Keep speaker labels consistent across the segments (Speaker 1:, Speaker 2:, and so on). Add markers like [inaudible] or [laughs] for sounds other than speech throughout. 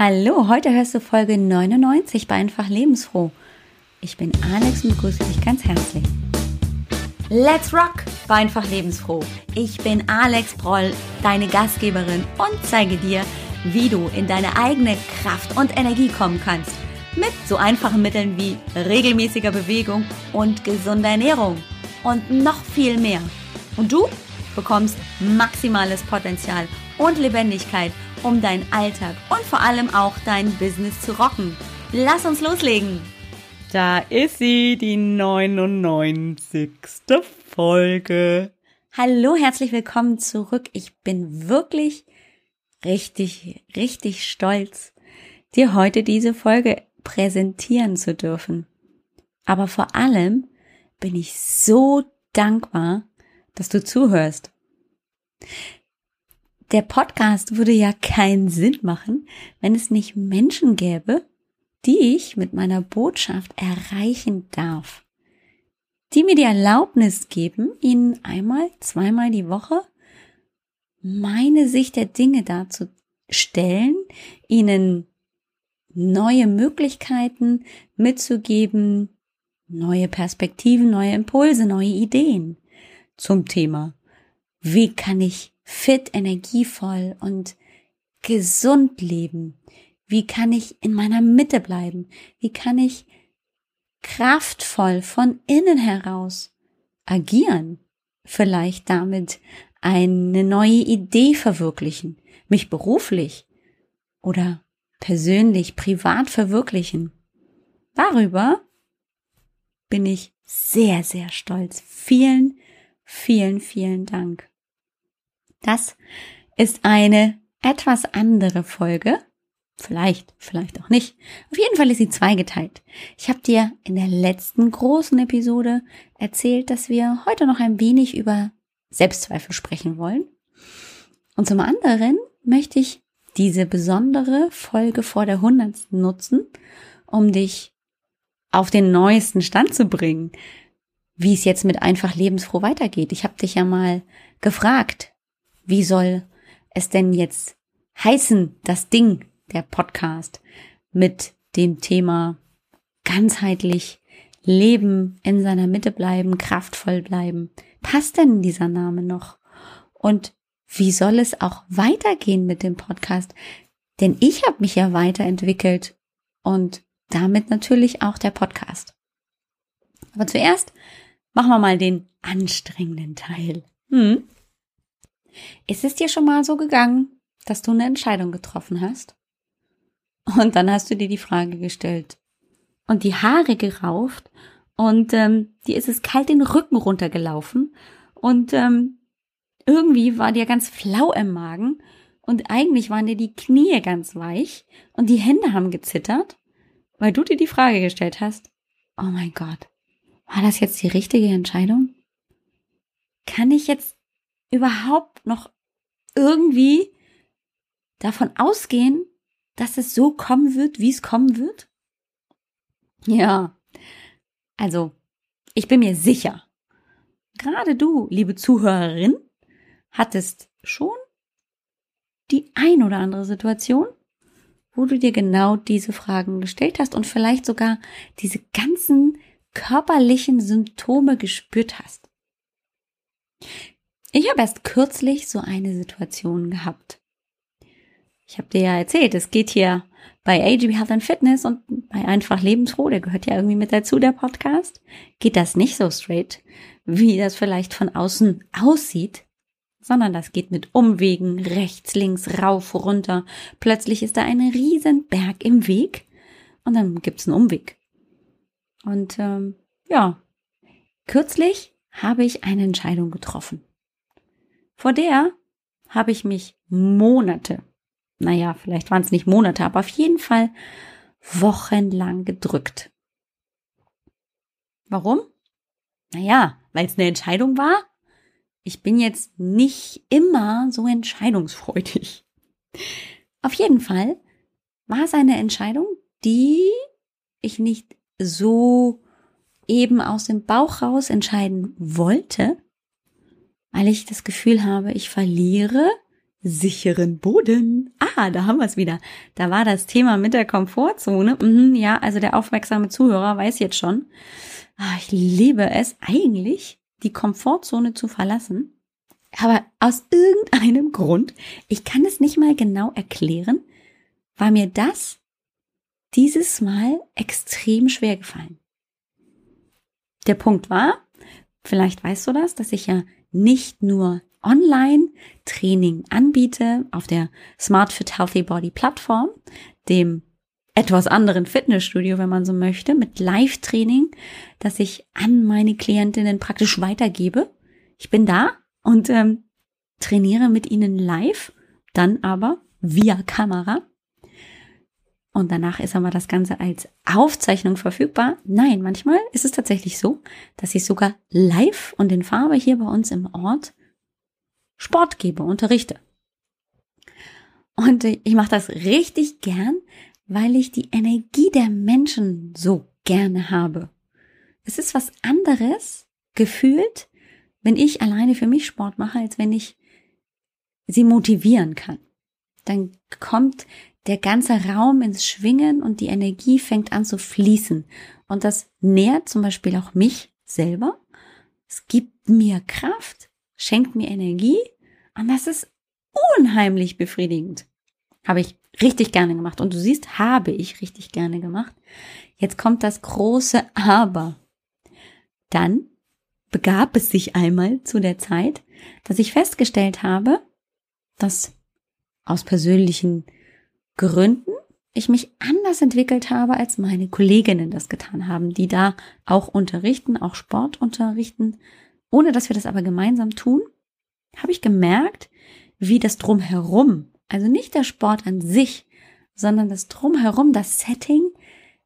Speaker 1: Hallo, heute hörst du Folge 99 bei Einfach Lebensfroh. Ich bin Alex und begrüße dich ganz herzlich. Let's rock bei Einfach Lebensfroh. Ich bin Alex Broll, deine Gastgeberin und zeige dir, wie du in deine eigene Kraft und Energie kommen kannst. Mit so einfachen Mitteln wie regelmäßiger Bewegung und gesunder Ernährung. Und noch viel mehr. Und du bekommst maximales Potenzial und Lebendigkeit, um deinen Alltag und vor allem auch dein Business zu rocken. Lass uns loslegen!
Speaker 2: Da ist sie, die 99. Folge.
Speaker 1: Hallo, herzlich willkommen zurück. Ich bin wirklich richtig, richtig stolz, dir heute diese Folge präsentieren zu dürfen. Aber vor allem bin ich so dankbar, dass du zuhörst. Der Podcast würde ja keinen Sinn machen, wenn es nicht Menschen gäbe, die ich mit meiner Botschaft erreichen darf. Die mir die Erlaubnis geben, ihnen einmal, zweimal die Woche meine Sicht der Dinge darzustellen, ihnen neue Möglichkeiten mitzugeben, neue Perspektiven, neue Impulse, neue Ideen zum Thema. Wie kann ich fit, energievoll und gesund leben? Wie kann ich in meiner Mitte bleiben? Wie kann ich kraftvoll von innen heraus agieren? Vielleicht damit eine neue Idee verwirklichen, mich beruflich oder persönlich, privat verwirklichen. Darüber bin ich sehr, sehr stolz. Vielen, vielen, vielen Dank. Das ist eine etwas andere Folge. Vielleicht, vielleicht auch nicht. Auf jeden Fall ist sie zweigeteilt. Ich habe dir in der letzten großen Episode erzählt, dass wir heute noch ein wenig über Selbstzweifel sprechen wollen. Und zum anderen möchte ich diese besondere Folge vor der hundertsten nutzen, um dich auf den neuesten Stand zu bringen, wie es jetzt mit einfach lebensfroh weitergeht. Ich habe dich ja mal gefragt, wie soll es denn jetzt heißen, das Ding, der Podcast mit dem Thema ganzheitlich leben, in seiner Mitte bleiben, kraftvoll bleiben. Passt denn dieser Name noch? Und wie soll es auch weitergehen mit dem Podcast? Denn ich habe mich ja weiterentwickelt und damit natürlich auch der Podcast. Aber zuerst machen wir mal den anstrengenden Teil. Hm? Ist es dir schon mal so gegangen, dass du eine Entscheidung getroffen hast? Und dann hast du dir die Frage gestellt und die Haare gerauft und ähm, dir ist es kalt den Rücken runtergelaufen und ähm, irgendwie war dir ganz flau im Magen und eigentlich waren dir die Knie ganz weich und die Hände haben gezittert, weil du dir die Frage gestellt hast, oh mein Gott, war das jetzt die richtige Entscheidung? Kann ich jetzt überhaupt noch irgendwie davon ausgehen, dass es so kommen wird, wie es kommen wird? Ja, also ich bin mir sicher, gerade du, liebe Zuhörerin, hattest schon die ein oder andere Situation, wo du dir genau diese Fragen gestellt hast und vielleicht sogar diese ganzen körperlichen Symptome gespürt hast. Ich habe erst kürzlich so eine Situation gehabt. Ich habe dir ja erzählt, es geht hier bei AGB Health and Fitness und bei Einfach Lebensfroh, der gehört ja irgendwie mit dazu, der Podcast, geht das nicht so straight, wie das vielleicht von außen aussieht, sondern das geht mit Umwegen, rechts, links, rauf, runter. Plötzlich ist da ein riesen Berg im Weg und dann gibt's einen Umweg. Und ähm, ja, kürzlich habe ich eine Entscheidung getroffen. Vor der habe ich mich Monate, naja, vielleicht waren es nicht Monate, aber auf jeden Fall wochenlang gedrückt. Warum? Naja, weil es eine Entscheidung war. Ich bin jetzt nicht immer so entscheidungsfreudig. Auf jeden Fall war es eine Entscheidung, die ich nicht so eben aus dem Bauch raus entscheiden wollte, weil ich das Gefühl habe, ich verliere sicheren Boden. Ah, da haben wir es wieder. Da war das Thema mit der Komfortzone. Mhm, ja, also der aufmerksame Zuhörer weiß jetzt schon. Ah, ich liebe es eigentlich, die Komfortzone zu verlassen. Aber aus irgendeinem Grund, ich kann es nicht mal genau erklären, war mir das dieses Mal extrem schwer gefallen. Der Punkt war, vielleicht weißt du das, dass ich ja nicht nur Online-Training anbiete auf der Smart Fit Healthy Body Plattform, dem etwas anderen Fitnessstudio, wenn man so möchte, mit Live-Training, das ich an meine Klientinnen praktisch weitergebe. Ich bin da und ähm, trainiere mit ihnen live, dann aber via Kamera. Und danach ist aber das Ganze als Aufzeichnung verfügbar. Nein, manchmal ist es tatsächlich so, dass ich sogar live und in Farbe hier bei uns im Ort Sport gebe, unterrichte. Und ich mache das richtig gern, weil ich die Energie der Menschen so gerne habe. Es ist was anderes, gefühlt, wenn ich alleine für mich Sport mache, als wenn ich sie motivieren kann. Dann kommt der ganze Raum ins Schwingen und die Energie fängt an zu fließen. Und das nährt zum Beispiel auch mich selber. Es gibt mir Kraft, schenkt mir Energie und das ist unheimlich befriedigend. Habe ich richtig gerne gemacht. Und du siehst, habe ich richtig gerne gemacht. Jetzt kommt das große Aber. Dann begab es sich einmal zu der Zeit, dass ich festgestellt habe, dass aus persönlichen Gründen ich mich anders entwickelt habe, als meine Kolleginnen das getan haben, die da auch unterrichten, auch Sport unterrichten, ohne dass wir das aber gemeinsam tun habe ich gemerkt, wie das drumherum, also nicht der Sport an sich, sondern das drumherum, das Setting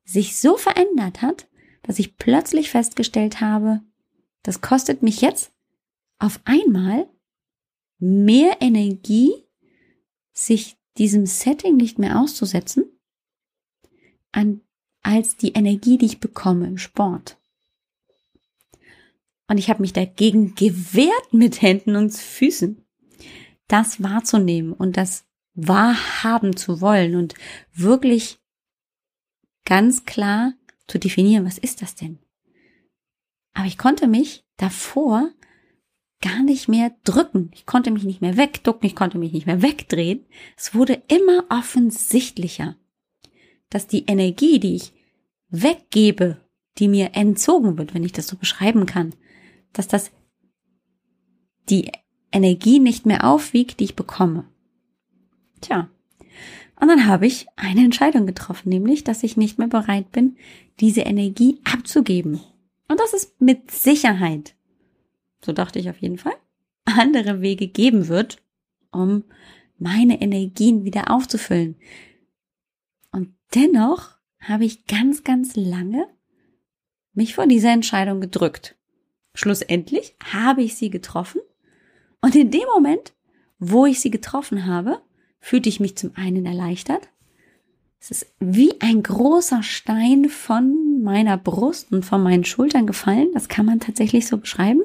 Speaker 1: sich so verändert hat, dass ich plötzlich festgestellt habe, das kostet mich jetzt auf einmal mehr Energie, sich diesem Setting nicht mehr auszusetzen, an, als die Energie, die ich bekomme im Sport. Und ich habe mich dagegen gewehrt mit Händen und Füßen, das wahrzunehmen und das wahrhaben zu wollen und wirklich ganz klar zu definieren, was ist das denn? Aber ich konnte mich davor gar nicht mehr drücken. Ich konnte mich nicht mehr wegducken, ich konnte mich nicht mehr wegdrehen. Es wurde immer offensichtlicher, dass die Energie, die ich weggebe, die mir entzogen wird, wenn ich das so beschreiben kann, dass das die Energie nicht mehr aufwiegt, die ich bekomme. Tja. Und dann habe ich eine Entscheidung getroffen, nämlich, dass ich nicht mehr bereit bin, diese Energie abzugeben. Und dass es mit Sicherheit, so dachte ich auf jeden Fall, [laughs] andere Wege geben wird, um meine Energien wieder aufzufüllen. Und dennoch habe ich ganz, ganz lange mich vor dieser Entscheidung gedrückt. Schlussendlich habe ich sie getroffen und in dem Moment, wo ich sie getroffen habe, fühlte ich mich zum einen erleichtert. Es ist wie ein großer Stein von meiner Brust und von meinen Schultern gefallen. Das kann man tatsächlich so beschreiben.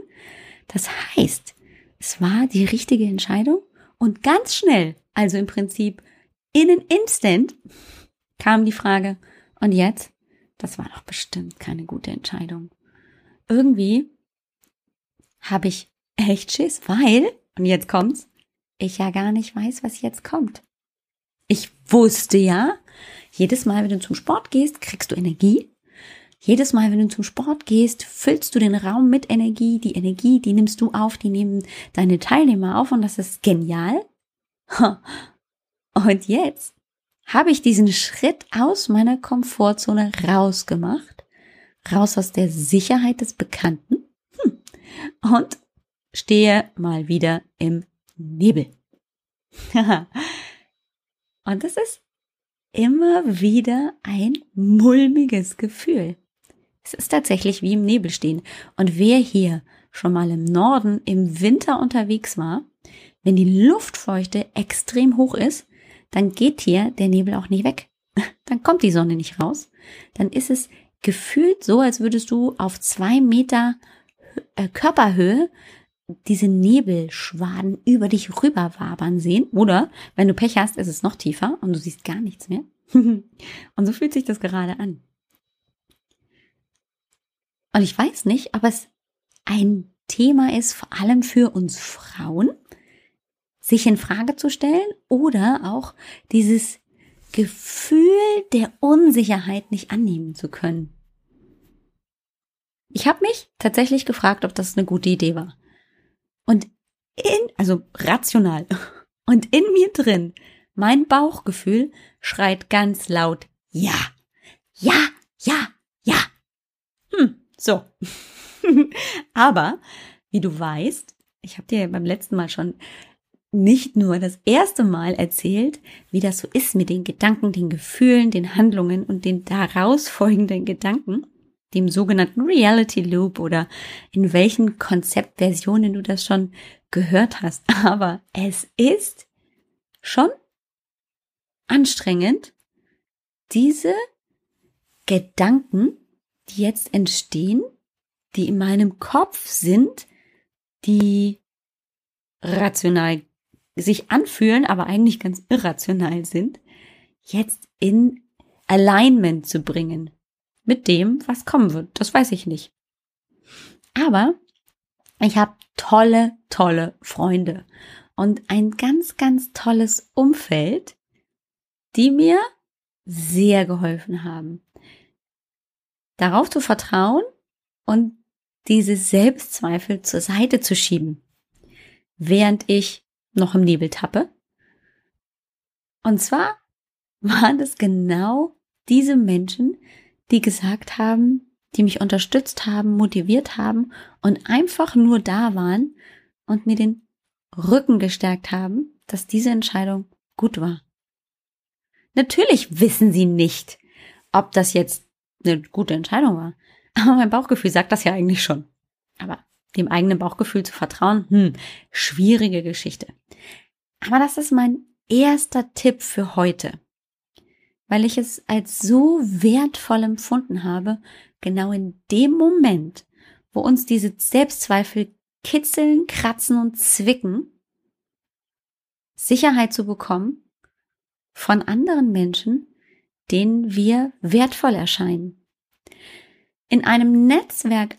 Speaker 1: Das heißt, es war die richtige Entscheidung und ganz schnell, also im Prinzip in an Instant, kam die Frage, und jetzt? Das war doch bestimmt keine gute Entscheidung. Irgendwie habe ich echt Schiss, weil, und jetzt kommt's, ich ja gar nicht weiß, was jetzt kommt. Ich wusste ja, jedes Mal, wenn du zum Sport gehst, kriegst du Energie. Jedes Mal, wenn du zum Sport gehst, füllst du den Raum mit Energie. Die Energie, die nimmst du auf, die nehmen deine Teilnehmer auf und das ist genial. [laughs] Und jetzt habe ich diesen Schritt aus meiner Komfortzone rausgemacht, raus aus der Sicherheit des Bekannten und stehe mal wieder im Nebel. [laughs] und das ist immer wieder ein mulmiges Gefühl. Es ist tatsächlich wie im Nebel stehen. Und wer hier schon mal im Norden im Winter unterwegs war, wenn die Luftfeuchte extrem hoch ist, dann geht hier der Nebel auch nicht weg. [laughs] Dann kommt die Sonne nicht raus. Dann ist es gefühlt so, als würdest du auf zwei Meter äh, Körperhöhe diese Nebelschwaden über dich rüber wabern sehen. Oder wenn du Pech hast, ist es noch tiefer und du siehst gar nichts mehr. [laughs] und so fühlt sich das gerade an. Und ich weiß nicht, ob es ein Thema ist, vor allem für uns Frauen, sich in Frage zu stellen oder auch dieses Gefühl der Unsicherheit nicht annehmen zu können. Ich habe mich tatsächlich gefragt, ob das eine gute Idee war. Und in, also rational. [laughs] Und in mir drin, mein Bauchgefühl schreit ganz laut, ja, ja, ja, so. [laughs] Aber, wie du weißt, ich habe dir beim letzten Mal schon nicht nur das erste Mal erzählt, wie das so ist mit den Gedanken, den Gefühlen, den Handlungen und den daraus folgenden Gedanken, dem sogenannten Reality Loop oder in welchen Konzeptversionen du das schon gehört hast. [laughs] Aber es ist schon anstrengend, diese Gedanken, die jetzt entstehen, die in meinem Kopf sind, die rational sich anfühlen, aber eigentlich ganz irrational sind, jetzt in Alignment zu bringen mit dem, was kommen wird. Das weiß ich nicht. Aber ich habe tolle, tolle Freunde und ein ganz, ganz tolles Umfeld, die mir sehr geholfen haben. Darauf zu vertrauen und diese Selbstzweifel zur Seite zu schieben, während ich noch im Nebel tappe. Und zwar waren es genau diese Menschen, die gesagt haben, die mich unterstützt haben, motiviert haben und einfach nur da waren und mir den Rücken gestärkt haben, dass diese Entscheidung gut war. Natürlich wissen sie nicht, ob das jetzt eine gute Entscheidung war. [laughs] Aber mein Bauchgefühl sagt das ja eigentlich schon. Aber dem eigenen Bauchgefühl zu vertrauen, hm, schwierige Geschichte. Aber das ist mein erster Tipp für heute, weil ich es als so wertvoll empfunden habe, genau in dem Moment, wo uns diese Selbstzweifel kitzeln, kratzen und zwicken, Sicherheit zu bekommen von anderen Menschen, denen wir wertvoll erscheinen. In einem Netzwerk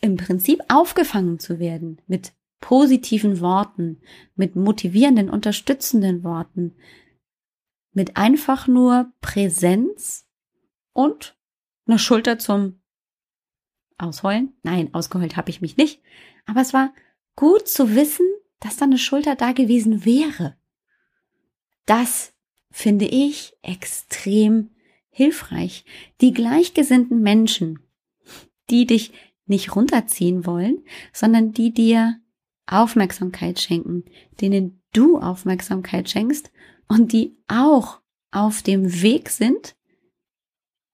Speaker 1: im Prinzip aufgefangen zu werden mit positiven Worten, mit motivierenden, unterstützenden Worten, mit einfach nur Präsenz und einer Schulter zum Ausheulen. Nein, ausgeheult habe ich mich nicht. Aber es war gut zu wissen, dass da eine Schulter da gewesen wäre. Das finde ich extrem hilfreich. Die gleichgesinnten Menschen, die dich nicht runterziehen wollen, sondern die dir Aufmerksamkeit schenken, denen du Aufmerksamkeit schenkst und die auch auf dem Weg sind,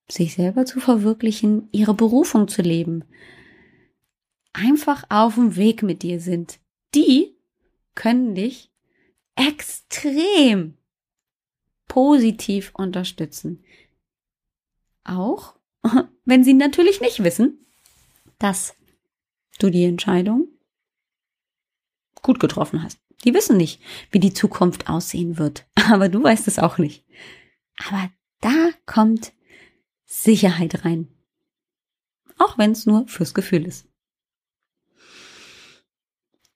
Speaker 1: sich selber zu verwirklichen, ihre Berufung zu leben, einfach auf dem Weg mit dir sind, die können dich extrem positiv unterstützen. Auch [laughs] wenn sie natürlich nicht wissen, dass du die Entscheidung gut getroffen hast. Die wissen nicht, wie die Zukunft aussehen wird, [laughs] aber du weißt es auch nicht. Aber da kommt Sicherheit rein. Auch wenn es nur fürs Gefühl ist.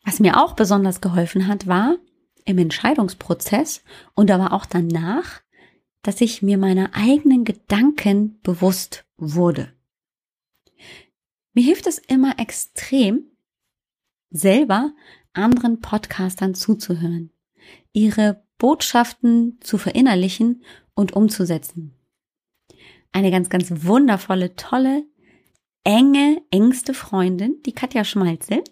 Speaker 1: Was mir auch besonders geholfen hat, war im Entscheidungsprozess und aber auch danach, dass ich mir meiner eigenen Gedanken bewusst wurde. Mir hilft es immer extrem, selber anderen Podcastern zuzuhören, ihre Botschaften zu verinnerlichen und umzusetzen. Eine ganz, ganz wundervolle, tolle, enge, engste Freundin, die Katja Schmalzel,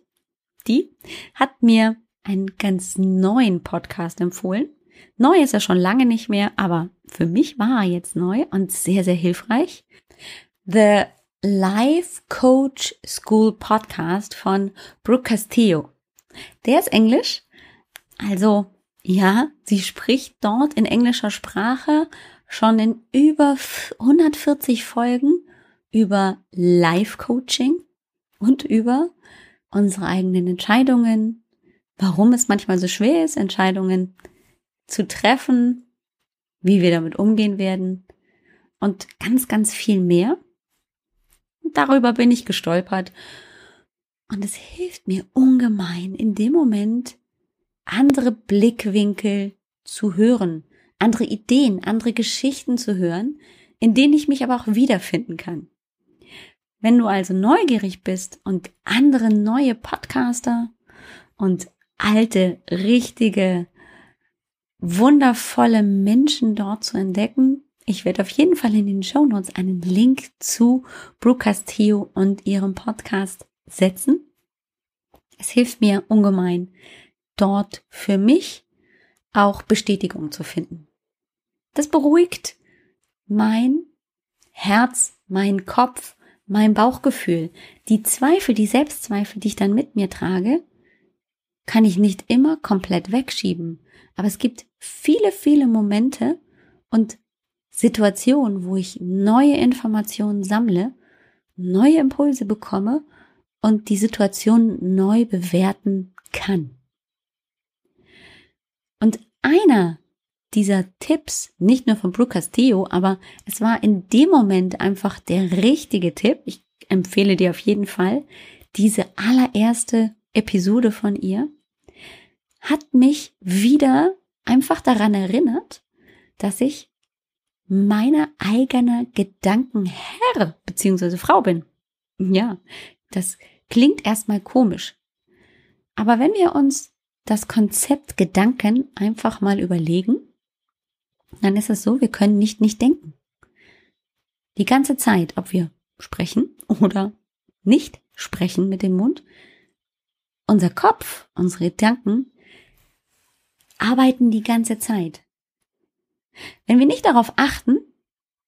Speaker 1: die hat mir einen ganz neuen Podcast empfohlen. Neu ist er schon lange nicht mehr, aber für mich war er jetzt neu und sehr, sehr hilfreich. The Life Coach School Podcast von Brooke Castillo. Der ist Englisch. Also, ja, sie spricht dort in englischer Sprache schon in über 140 Folgen über Life Coaching und über unsere eigenen Entscheidungen, warum es manchmal so schwer ist, Entscheidungen zu treffen, wie wir damit umgehen werden und ganz, ganz viel mehr. Und darüber bin ich gestolpert. Und es hilft mir ungemein, in dem Moment andere Blickwinkel zu hören, andere Ideen, andere Geschichten zu hören, in denen ich mich aber auch wiederfinden kann. Wenn du also neugierig bist und andere neue Podcaster und alte, richtige, wundervolle Menschen dort zu entdecken, ich werde auf jeden Fall in den Show Notes einen Link zu Brooke Castillo und ihrem Podcast setzen. Es hilft mir ungemein, dort für mich auch Bestätigung zu finden. Das beruhigt mein Herz, mein Kopf, mein Bauchgefühl. Die Zweifel, die Selbstzweifel, die ich dann mit mir trage, kann ich nicht immer komplett wegschieben. Aber es gibt viele, viele Momente und Situationen, wo ich neue Informationen sammle, neue Impulse bekomme und die Situation neu bewerten kann. Und einer dieser Tipps, nicht nur von Brooke Castillo, aber es war in dem Moment einfach der richtige Tipp. Ich empfehle dir auf jeden Fall diese allererste Episode von ihr, hat mich wieder einfach daran erinnert, dass ich meine eigene Gedankenherr bzw. Frau bin. Ja, das klingt erstmal komisch. Aber wenn wir uns das Konzept Gedanken einfach mal überlegen, dann ist es so, wir können nicht nicht denken. Die ganze Zeit, ob wir sprechen oder nicht sprechen mit dem Mund, unser Kopf, unsere Gedanken arbeiten die ganze Zeit. Wenn wir nicht darauf achten,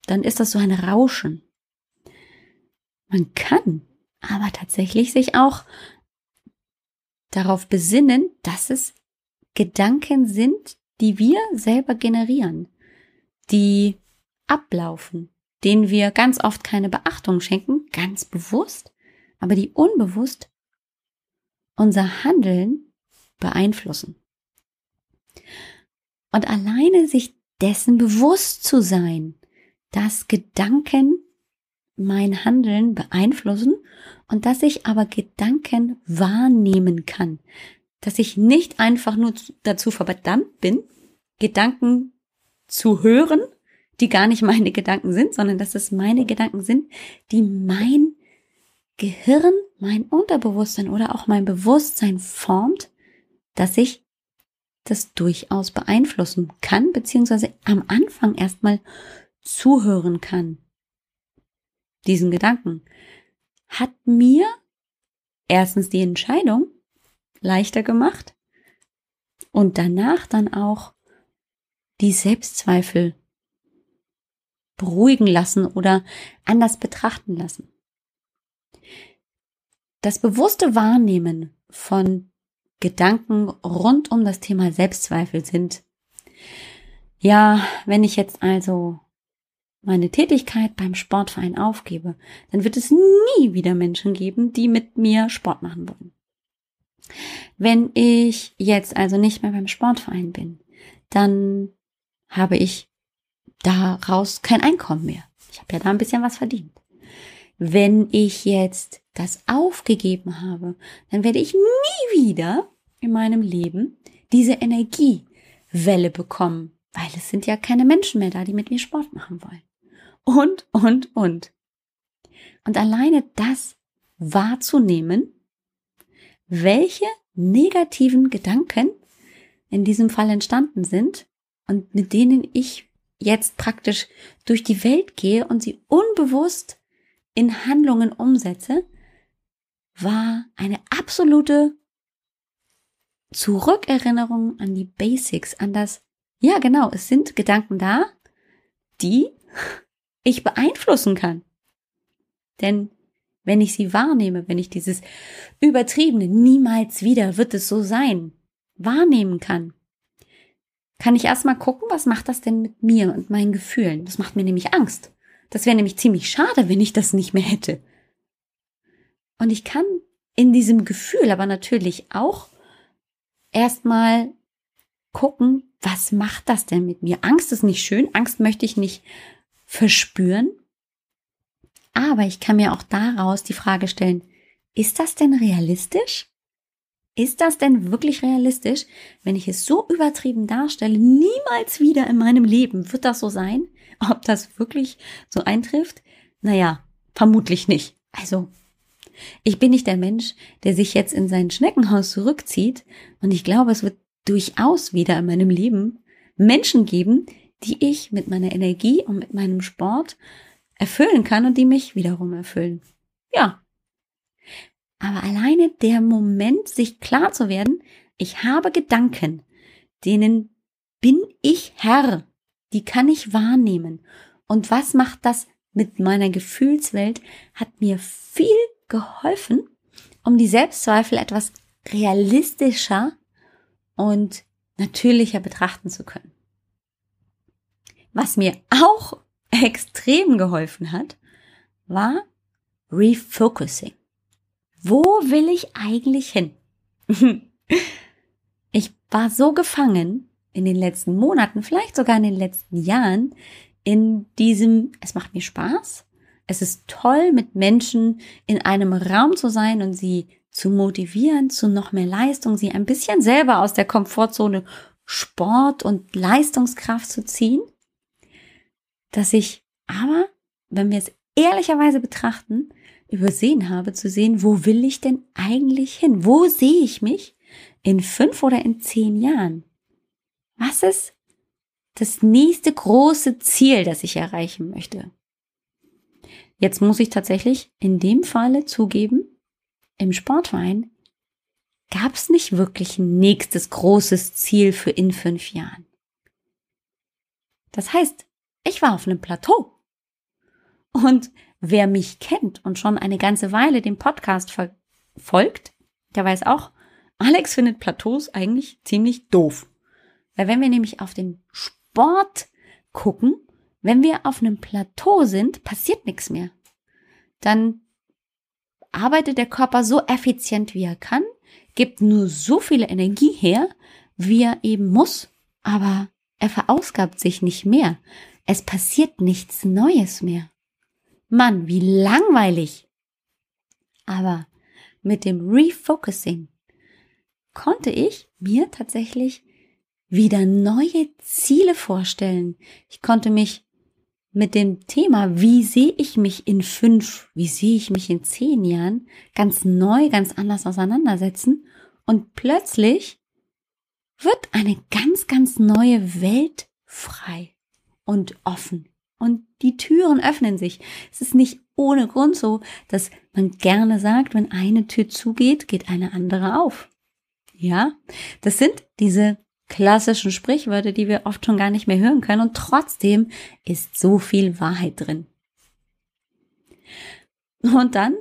Speaker 1: dann ist das so ein Rauschen. Man kann aber tatsächlich sich auch darauf besinnen, dass es Gedanken sind, die wir selber generieren, die ablaufen, denen wir ganz oft keine Beachtung schenken, ganz bewusst, aber die unbewusst unser Handeln beeinflussen. Und alleine sich dessen bewusst zu sein, dass Gedanken mein Handeln beeinflussen und dass ich aber Gedanken wahrnehmen kann, dass ich nicht einfach nur dazu verdammt bin, Gedanken zu hören, die gar nicht meine Gedanken sind, sondern dass es meine Gedanken sind, die mein Gehirn, mein Unterbewusstsein oder auch mein Bewusstsein formt, dass ich das durchaus beeinflussen kann, beziehungsweise am Anfang erstmal zuhören kann. Diesen Gedanken hat mir erstens die Entscheidung leichter gemacht und danach dann auch die Selbstzweifel beruhigen lassen oder anders betrachten lassen. Das bewusste Wahrnehmen von Gedanken rund um das Thema Selbstzweifel sind. Ja, wenn ich jetzt also meine Tätigkeit beim Sportverein aufgebe, dann wird es nie wieder Menschen geben, die mit mir Sport machen wollen. Wenn ich jetzt also nicht mehr beim Sportverein bin, dann habe ich daraus kein Einkommen mehr. Ich habe ja da ein bisschen was verdient. Wenn ich jetzt das aufgegeben habe, dann werde ich nie wieder in meinem Leben diese Energiewelle bekommen, weil es sind ja keine Menschen mehr da, die mit mir Sport machen wollen. Und, und, und. Und alleine das wahrzunehmen, welche negativen Gedanken in diesem Fall entstanden sind und mit denen ich jetzt praktisch durch die Welt gehe und sie unbewusst in Handlungen umsetze, war eine absolute Zurückerinnerung an die Basics, an das, ja genau, es sind Gedanken da, die [laughs] ich beeinflussen kann. Denn wenn ich sie wahrnehme, wenn ich dieses übertriebene, niemals wieder wird es so sein, wahrnehmen kann, kann ich erstmal gucken, was macht das denn mit mir und meinen Gefühlen. Das macht mir nämlich Angst. Das wäre nämlich ziemlich schade, wenn ich das nicht mehr hätte. Und ich kann in diesem Gefühl, aber natürlich auch erstmal gucken, was macht das denn mit mir? Angst ist nicht schön, Angst möchte ich nicht verspüren. Aber ich kann mir auch daraus die Frage stellen, ist das denn realistisch? Ist das denn wirklich realistisch, wenn ich es so übertrieben darstelle? Niemals wieder in meinem Leben wird das so sein. Ob das wirklich so eintrifft? Naja, vermutlich nicht. Also, ich bin nicht der Mensch, der sich jetzt in sein Schneckenhaus zurückzieht. Und ich glaube, es wird durchaus wieder in meinem Leben Menschen geben, die ich mit meiner Energie und mit meinem Sport erfüllen kann und die mich wiederum erfüllen. Ja. Aber alleine der Moment, sich klar zu werden, ich habe Gedanken, denen bin ich Herr, die kann ich wahrnehmen. Und was macht das mit meiner Gefühlswelt, hat mir viel geholfen, um die Selbstzweifel etwas realistischer und natürlicher betrachten zu können. Was mir auch [laughs] extrem geholfen hat, war Refocusing. Wo will ich eigentlich hin? [laughs] ich war so gefangen in den letzten Monaten, vielleicht sogar in den letzten Jahren, in diesem, es macht mir Spaß, es ist toll, mit Menschen in einem Raum zu sein und sie zu motivieren zu noch mehr Leistung, sie ein bisschen selber aus der Komfortzone Sport und Leistungskraft zu ziehen, dass ich aber, wenn wir es ehrlicherweise betrachten, übersehen habe zu sehen, wo will ich denn eigentlich hin? Wo sehe ich mich in fünf oder in zehn Jahren? Was ist das nächste große Ziel, das ich erreichen möchte? Jetzt muss ich tatsächlich in dem Falle zugeben, im Sportverein gab es nicht wirklich ein nächstes großes Ziel für in fünf Jahren. Das heißt, ich war auf einem Plateau. Und wer mich kennt und schon eine ganze Weile den Podcast verfolgt, der weiß auch, Alex findet Plateaus eigentlich ziemlich doof. Weil wenn wir nämlich auf den Sport gucken, wenn wir auf einem Plateau sind, passiert nichts mehr. Dann arbeitet der Körper so effizient, wie er kann, gibt nur so viele Energie her, wie er eben muss, aber er verausgabt sich nicht mehr. Es passiert nichts Neues mehr. Mann, wie langweilig. Aber mit dem Refocusing konnte ich mir tatsächlich wieder neue Ziele vorstellen. Ich konnte mich mit dem Thema, wie sehe ich mich in fünf, wie sehe ich mich in zehn Jahren, ganz neu, ganz anders auseinandersetzen. Und plötzlich wird eine ganz, ganz neue Welt frei und offen. Und die Türen öffnen sich. Es ist nicht ohne Grund so, dass man gerne sagt, wenn eine Tür zugeht, geht eine andere auf. Ja, das sind diese klassischen Sprichwörter, die wir oft schon gar nicht mehr hören können und trotzdem ist so viel Wahrheit drin. Und dann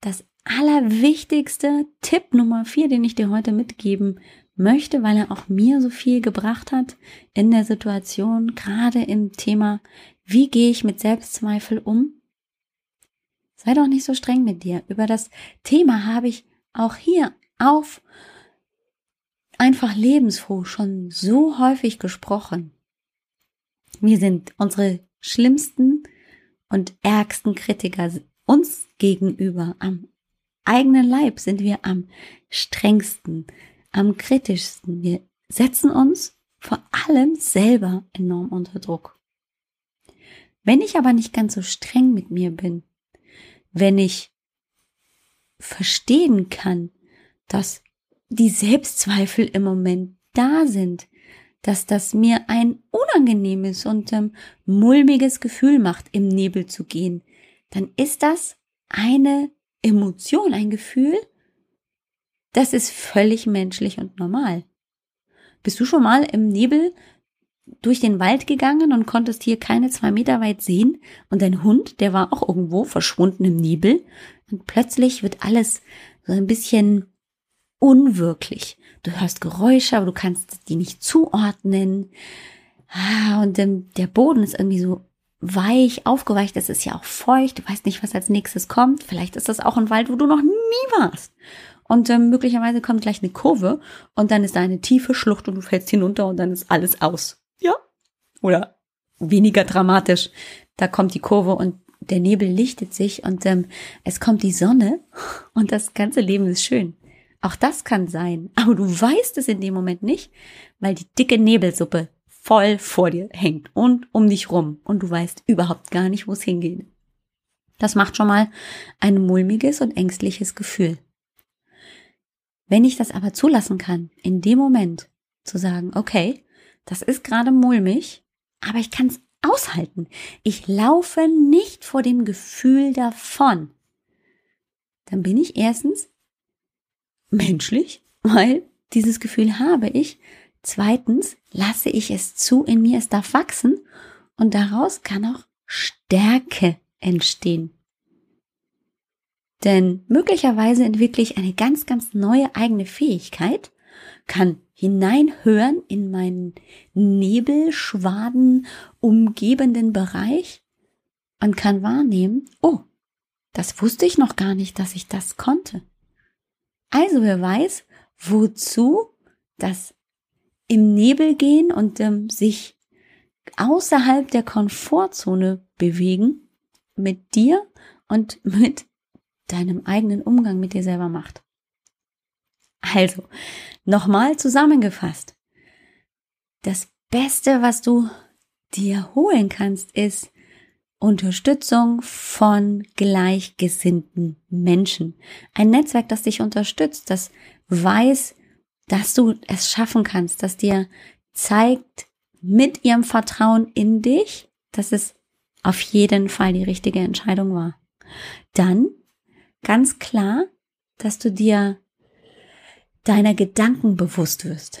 Speaker 1: das allerwichtigste Tipp Nummer vier, den ich dir heute mitgeben möchte, weil er auch mir so viel gebracht hat in der Situation, gerade im Thema, wie gehe ich mit Selbstzweifel um? Sei doch nicht so streng mit dir. Über das Thema habe ich auch hier auf einfach lebensfroh schon so häufig gesprochen. Wir sind unsere schlimmsten und ärgsten Kritiker uns gegenüber. Am eigenen Leib sind wir am strengsten, am kritischsten. Wir setzen uns vor allem selber enorm unter Druck. Wenn ich aber nicht ganz so streng mit mir bin, wenn ich verstehen kann, dass die Selbstzweifel im Moment da sind, dass das mir ein unangenehmes und ähm, mulmiges Gefühl macht, im Nebel zu gehen, dann ist das eine Emotion, ein Gefühl, das ist völlig menschlich und normal. Bist du schon mal im Nebel durch den Wald gegangen und konntest hier keine zwei Meter weit sehen und dein Hund, der war auch irgendwo verschwunden im Nebel und plötzlich wird alles so ein bisschen unwirklich. Du hörst Geräusche, aber du kannst die nicht zuordnen. Ah, und der Boden ist irgendwie so weich, aufgeweicht. Es ist ja auch feucht. Du weißt nicht, was als nächstes kommt. Vielleicht ist das auch ein Wald, wo du noch nie warst. Und ähm, möglicherweise kommt gleich eine Kurve und dann ist da eine tiefe Schlucht und du fällst hinunter und dann ist alles aus. Ja? Oder weniger dramatisch. Da kommt die Kurve und der Nebel lichtet sich und ähm, es kommt die Sonne und das ganze Leben ist schön. Auch das kann sein, aber du weißt es in dem Moment nicht, weil die dicke Nebelsuppe voll vor dir hängt und um dich rum und du weißt überhaupt gar nicht, wo es hingeht. Das macht schon mal ein mulmiges und ängstliches Gefühl. Wenn ich das aber zulassen kann, in dem Moment zu sagen, okay, das ist gerade mulmig, aber ich kann es aushalten. Ich laufe nicht vor dem Gefühl davon. Dann bin ich erstens menschlich, weil dieses Gefühl habe ich. Zweitens lasse ich es zu in mir, es darf wachsen und daraus kann auch Stärke entstehen. Denn möglicherweise entwickle ich eine ganz, ganz neue eigene Fähigkeit, kann hineinhören in meinen Nebelschwaden umgebenden Bereich und kann wahrnehmen, oh, das wusste ich noch gar nicht, dass ich das konnte. Also wer weiß, wozu das im Nebel gehen und ähm, sich außerhalb der Komfortzone bewegen mit dir und [laughs] mit deinem eigenen Umgang mit dir selber macht. Also, nochmal zusammengefasst. Das Beste, was du dir holen kannst, ist Unterstützung von gleichgesinnten Menschen. Ein Netzwerk, das dich unterstützt, das weiß, dass du es schaffen kannst, das dir zeigt mit ihrem Vertrauen in dich, dass es auf jeden Fall die richtige Entscheidung war. Dann ganz klar, dass du dir deiner Gedanken bewusst wirst,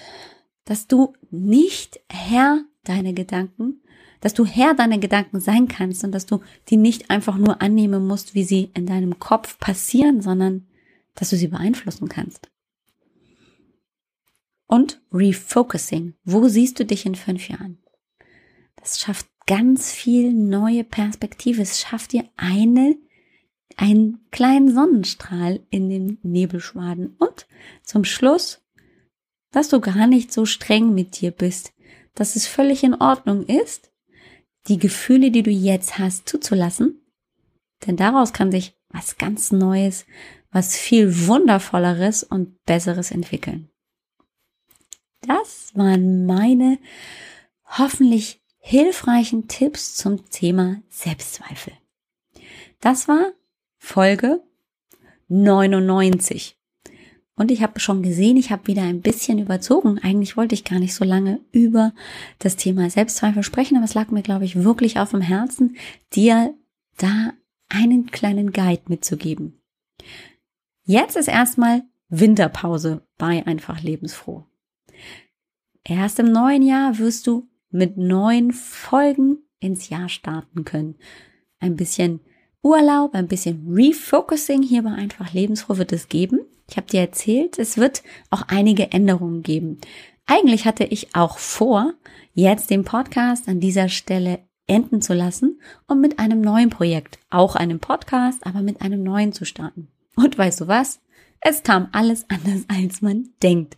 Speaker 1: dass du nicht Herr deiner Gedanken, dass du Herr deiner Gedanken sein kannst und dass du die nicht einfach nur annehmen musst, wie sie in deinem Kopf passieren, sondern dass du sie beeinflussen kannst. Und Refocusing. Wo siehst du dich in fünf Jahren? Das schafft ganz viel neue Perspektive. Es schafft dir eine einen kleinen Sonnenstrahl in den Nebelschwaden und zum Schluss, dass du gar nicht so streng mit dir bist, dass es völlig in Ordnung ist, die Gefühle, die du jetzt hast, zuzulassen, denn daraus kann sich was ganz Neues, was viel Wundervolleres und Besseres entwickeln. Das waren meine hoffentlich hilfreichen Tipps zum Thema Selbstzweifel. Das war Folge 99. Und ich habe schon gesehen, ich habe wieder ein bisschen überzogen. Eigentlich wollte ich gar nicht so lange über das Thema Selbstzweifel sprechen, aber es lag mir, glaube ich, wirklich auf dem Herzen, dir da einen kleinen Guide mitzugeben. Jetzt ist erstmal Winterpause bei Einfach Lebensfroh. Erst im neuen Jahr wirst du mit neuen Folgen ins Jahr starten können. Ein bisschen Urlaub, ein bisschen Refocusing hier bei Einfach Lebensfroh wird es geben. Ich habe dir erzählt, es wird auch einige Änderungen geben. Eigentlich hatte ich auch vor, jetzt den Podcast an dieser Stelle enden zu lassen und mit einem neuen Projekt, auch einem Podcast, aber mit einem neuen zu starten. Und weißt du was? Es kam alles anders, [laughs] als man denkt.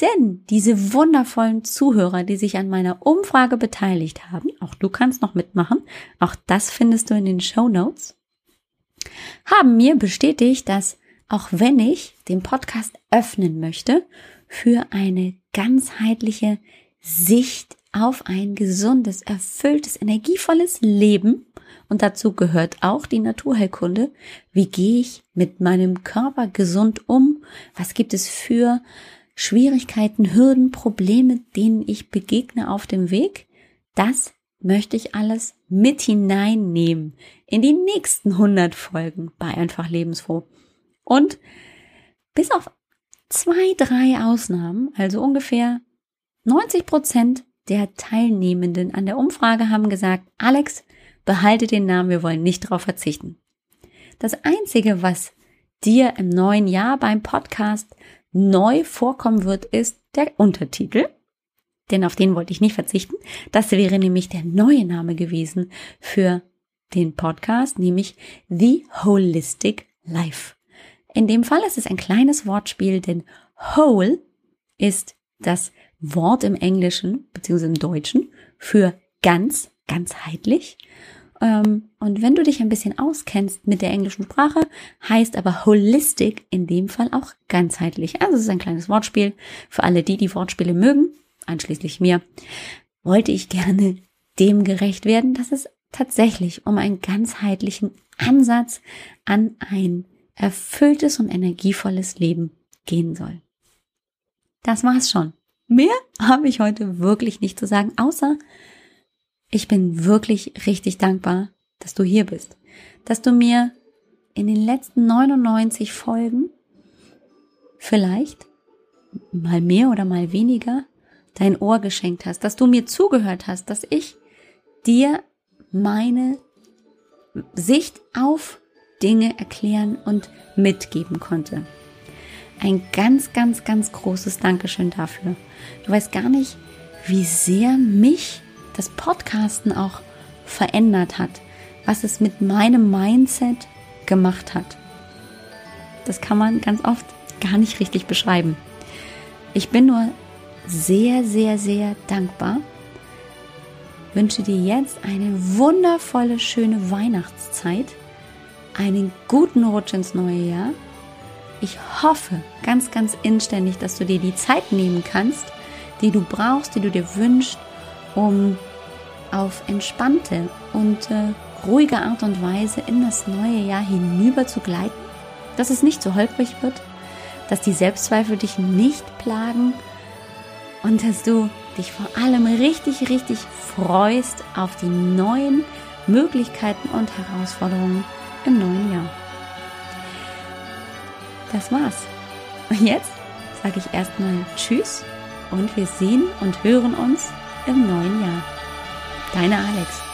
Speaker 1: Denn diese wundervollen Zuhörer, die sich an meiner Umfrage beteiligt haben, auch du kannst noch mitmachen, auch das findest du in den Show Notes, haben mir bestätigt, dass auch wenn ich den Podcast öffnen möchte für eine ganzheitliche Sicht auf ein gesundes, erfülltes, energievolles Leben, und dazu gehört auch die Naturheilkunde, wie gehe ich mit meinem Körper gesund um, was gibt es für Schwierigkeiten, Hürden, Probleme, denen ich begegne auf dem Weg, das möchte ich alles mit hineinnehmen in die nächsten 100 Folgen bei Einfach Lebensfroh. Und bis auf zwei, drei Ausnahmen, also ungefähr 90 Prozent der Teilnehmenden an der Umfrage haben gesagt, Alex, behalte den Namen, wir wollen nicht darauf verzichten. Das Einzige, was dir im neuen Jahr beim Podcast neu vorkommen wird, ist der Untertitel. Denn auf den wollte ich nicht verzichten. Das wäre nämlich der neue Name gewesen für den Podcast, nämlich The Holistic Life. In dem Fall ist es ein kleines Wortspiel, denn whole ist das Wort im Englischen bzw. im Deutschen für ganz, ganzheitlich. Ähm, und wenn du dich ein bisschen auskennst mit der englischen Sprache, heißt aber holistic in dem Fall auch ganzheitlich. Also es ist ein kleines Wortspiel. Für alle die, die Wortspiele mögen, einschließlich mir, wollte ich gerne dem gerecht werden, dass es tatsächlich um einen ganzheitlichen Ansatz an ein erfülltes und energievolles Leben gehen soll. Das war's schon. Mehr habe ich heute wirklich nicht zu sagen, außer ich bin wirklich richtig dankbar, dass du hier bist, dass du mir in den letzten 99 Folgen vielleicht mal mehr oder mal weniger dein Ohr geschenkt hast, dass du mir zugehört hast, dass ich dir meine Sicht auf Dinge erklären und mitgeben konnte. Ein ganz, ganz, ganz großes Dankeschön dafür. Du weißt gar nicht, wie sehr mich das Podcasten auch verändert hat, was es mit meinem Mindset gemacht hat. Das kann man ganz oft gar nicht richtig beschreiben. Ich bin nur sehr, sehr, sehr dankbar. Wünsche dir jetzt eine wundervolle, schöne Weihnachtszeit, einen guten Rutsch ins neue Jahr. Ich hoffe ganz, ganz inständig, dass du dir die Zeit nehmen kannst, die du brauchst, die du dir wünschst, um auf entspannte und äh, ruhige Art und Weise in das neue Jahr hinüber zu gleiten, dass es nicht so holprig wird, dass die Selbstzweifel dich nicht plagen und dass du dich vor allem richtig, richtig freust auf die neuen Möglichkeiten und Herausforderungen im neuen Jahr. Das war's. Jetzt sage ich erstmal Tschüss und wir sehen und hören uns im neuen Jahr. Deine Alex.